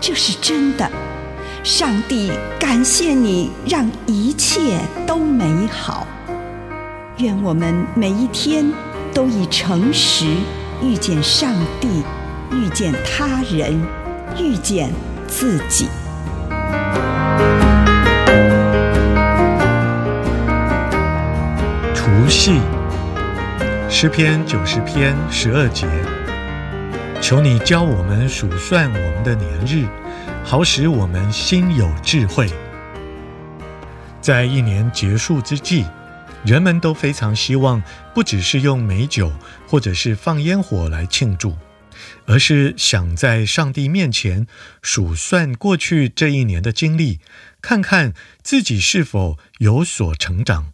这是真的，上帝感谢你，让一切都美好。愿我们每一天都以诚实遇见上帝，遇见他人，遇见自己。除夕，诗篇九十篇十二节。求你教我们数算我们的年日，好使我们心有智慧。在一年结束之际，人们都非常希望，不只是用美酒或者是放烟火来庆祝，而是想在上帝面前数算过去这一年的经历，看看自己是否有所成长。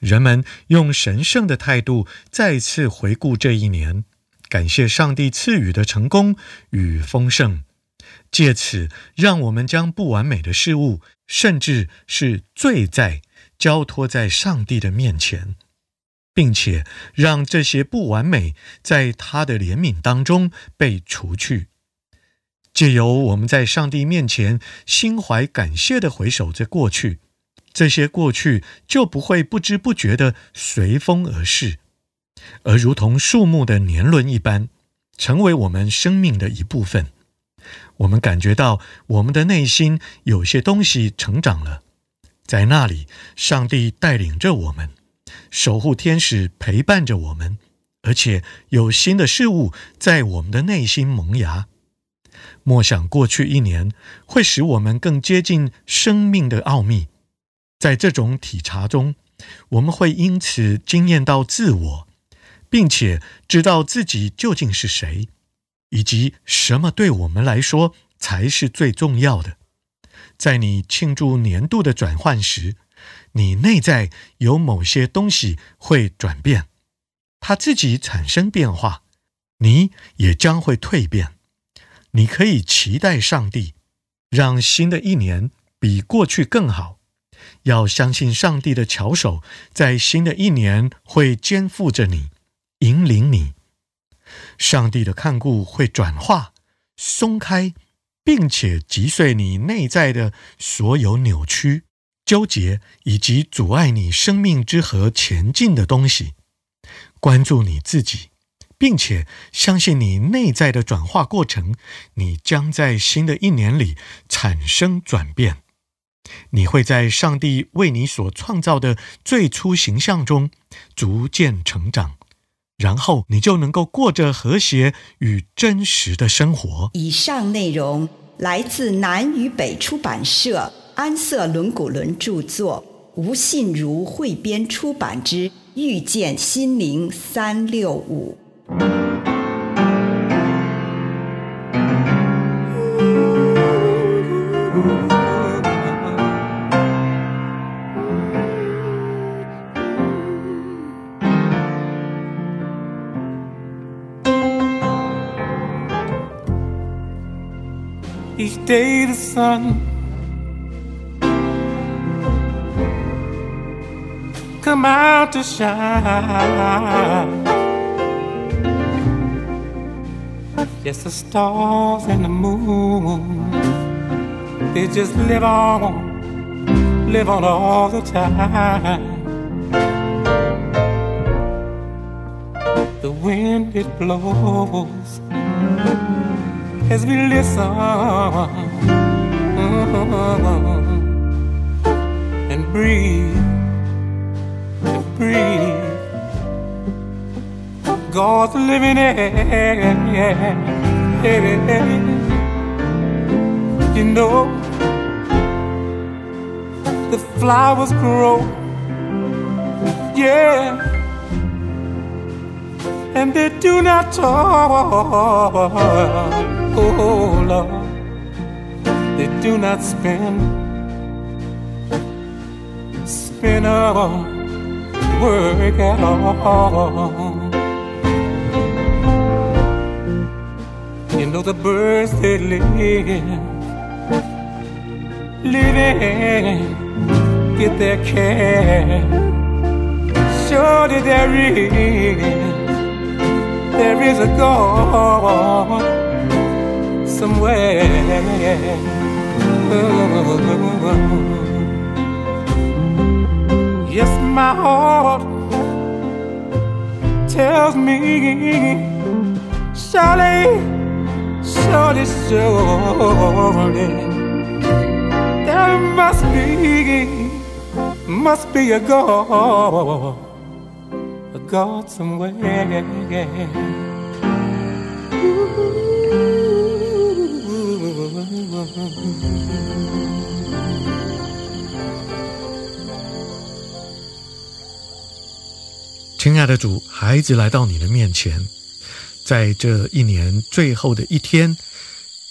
人们用神圣的态度再次回顾这一年。感谢上帝赐予的成功与丰盛，借此让我们将不完美的事物，甚至是罪在，交托在上帝的面前，并且让这些不完美在他的怜悯当中被除去。借由我们在上帝面前心怀感谢的回首着过去，这些过去就不会不知不觉的随风而逝。而如同树木的年轮一般，成为我们生命的一部分。我们感觉到我们的内心有些东西成长了，在那里，上帝带领着我们，守护天使陪伴着我们，而且有新的事物在我们的内心萌芽。默想过去一年，会使我们更接近生命的奥秘。在这种体察中，我们会因此惊艳到自我。并且知道自己究竟是谁，以及什么对我们来说才是最重要的。在你庆祝年度的转换时，你内在有某些东西会转变，它自己产生变化，你也将会蜕变。你可以期待上帝，让新的一年比过去更好。要相信上帝的巧手，在新的一年会肩负着你。引领你，上帝的看顾会转化、松开，并且击碎你内在的所有扭曲、纠结以及阻碍你生命之河前进的东西。关注你自己，并且相信你内在的转化过程，你将在新的一年里产生转变。你会在上帝为你所创造的最初形象中逐渐成长。然后你就能够过着和谐与真实的生活。以上内容来自南与北出版社安瑟伦古伦著作，吴信如汇编出版之《遇见心灵三六五》。Each day the sun come out to shine. Yes, the stars and the moon, they just live on, live on all the time. The wind it blows as we listen and breathe and breathe God's living air. You know the flowers grow, yeah, and they do not talk. Oh Lord, they do not spend, spend a work at all. You know the birds they live, living, get their care. Surely there is, there is a God somewhere. Yes, my heart tells me, surely, surely, surely, there must be, must be a God. A God somewhere. 亲爱的主，孩子来到你的面前，在这一年最后的一天，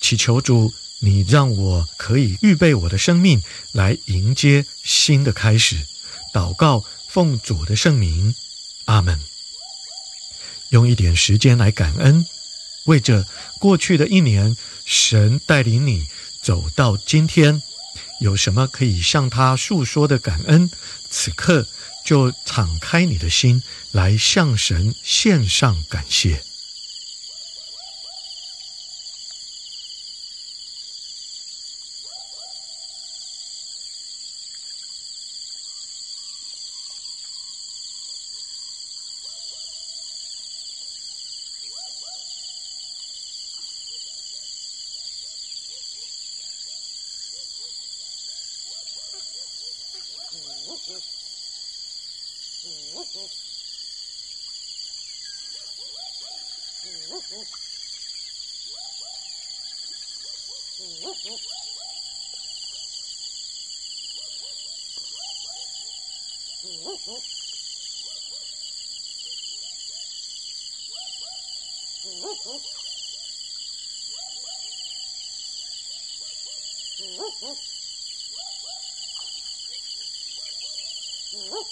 祈求主，你让我可以预备我的生命来迎接新的开始。祷告，奉主的圣名。阿门。用一点时间来感恩，为着过去的一年，神带领你走到今天，有什么可以向他诉说的感恩？此刻就敞开你的心，来向神献上感谢。Woof,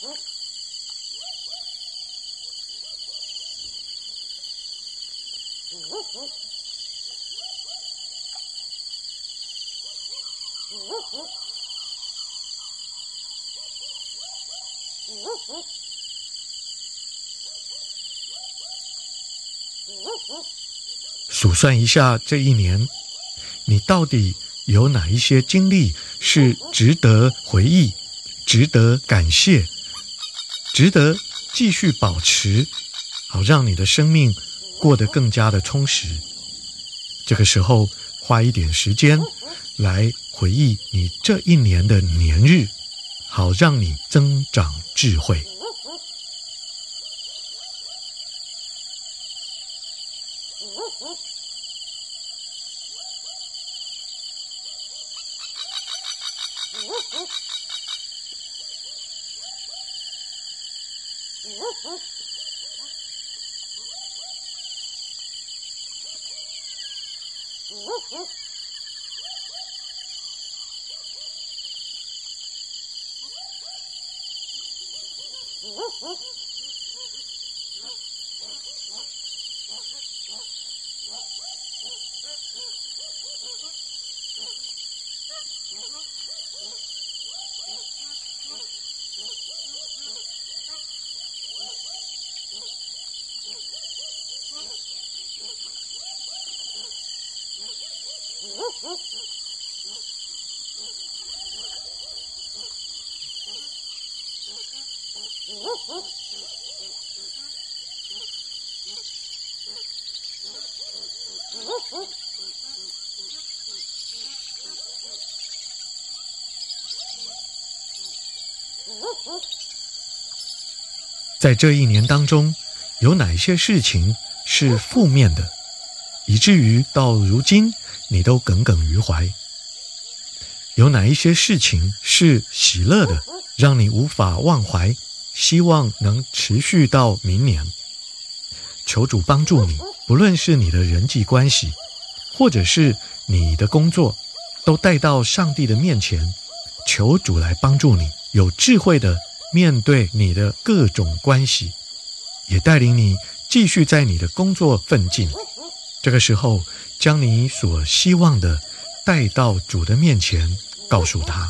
woof. 数算一下这一年，你到底有哪一些经历是值得回忆、值得感谢、值得继续保持，好让你的生命过得更加的充实。这个时候，花一点时间来回忆你这一年的年日，好让你增长智慧。Woof woof. 在这一年当中，有哪些事情是负面的，以至于到如今你都耿耿于怀？有哪一些事情是喜乐的，让你无法忘怀，希望能持续到明年？求主帮助你，不论是你的人际关系，或者是你的工作，都带到上帝的面前，求主来帮助你，有智慧的面对你的各种关系，也带领你继续在你的工作奋进。这个时候，将你所希望的带到主的面前，告诉他。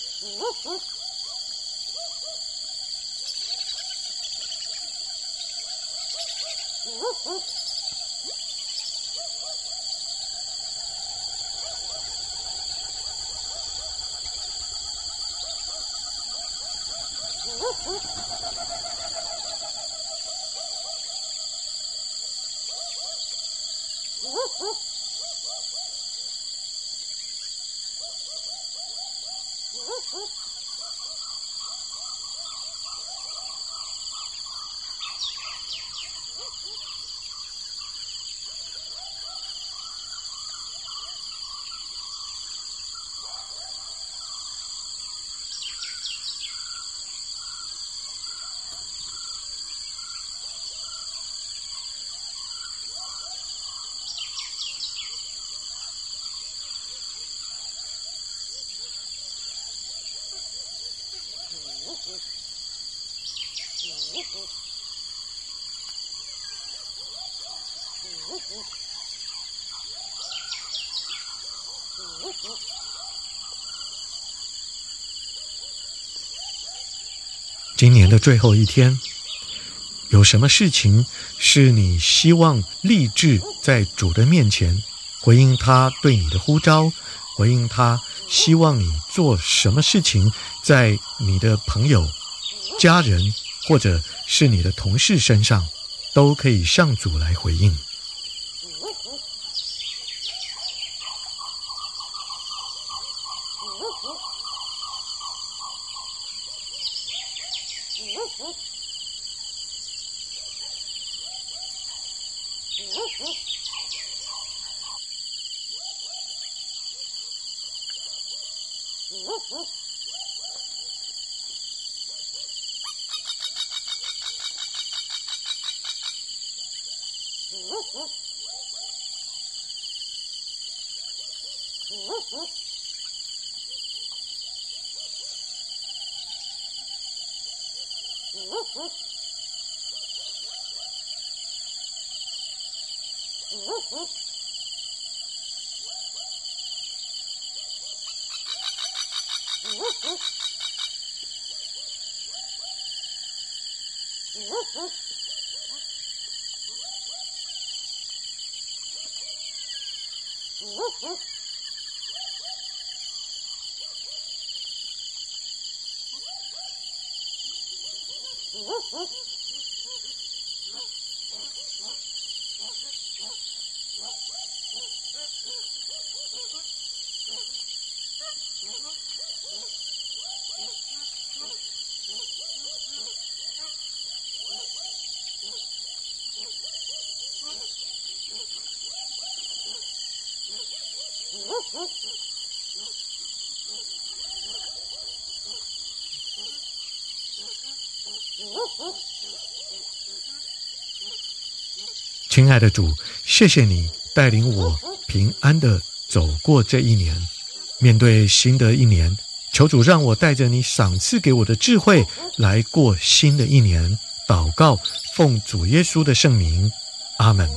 Woof woof! Oops. 今年的最后一天，有什么事情是你希望立志在主的面前回应他对你的呼召，回应他希望你做什么事情，在你的朋友、家人或者是你的同事身上，都可以向主来回应。Woof woof. Woof woof. Woof, woof. 亲爱的主，谢谢你带领我平安的走过这一年。面对新的一年，求主让我带着你赏赐给我的智慧来过新的一年。祷告，奉主耶稣的圣名，阿门。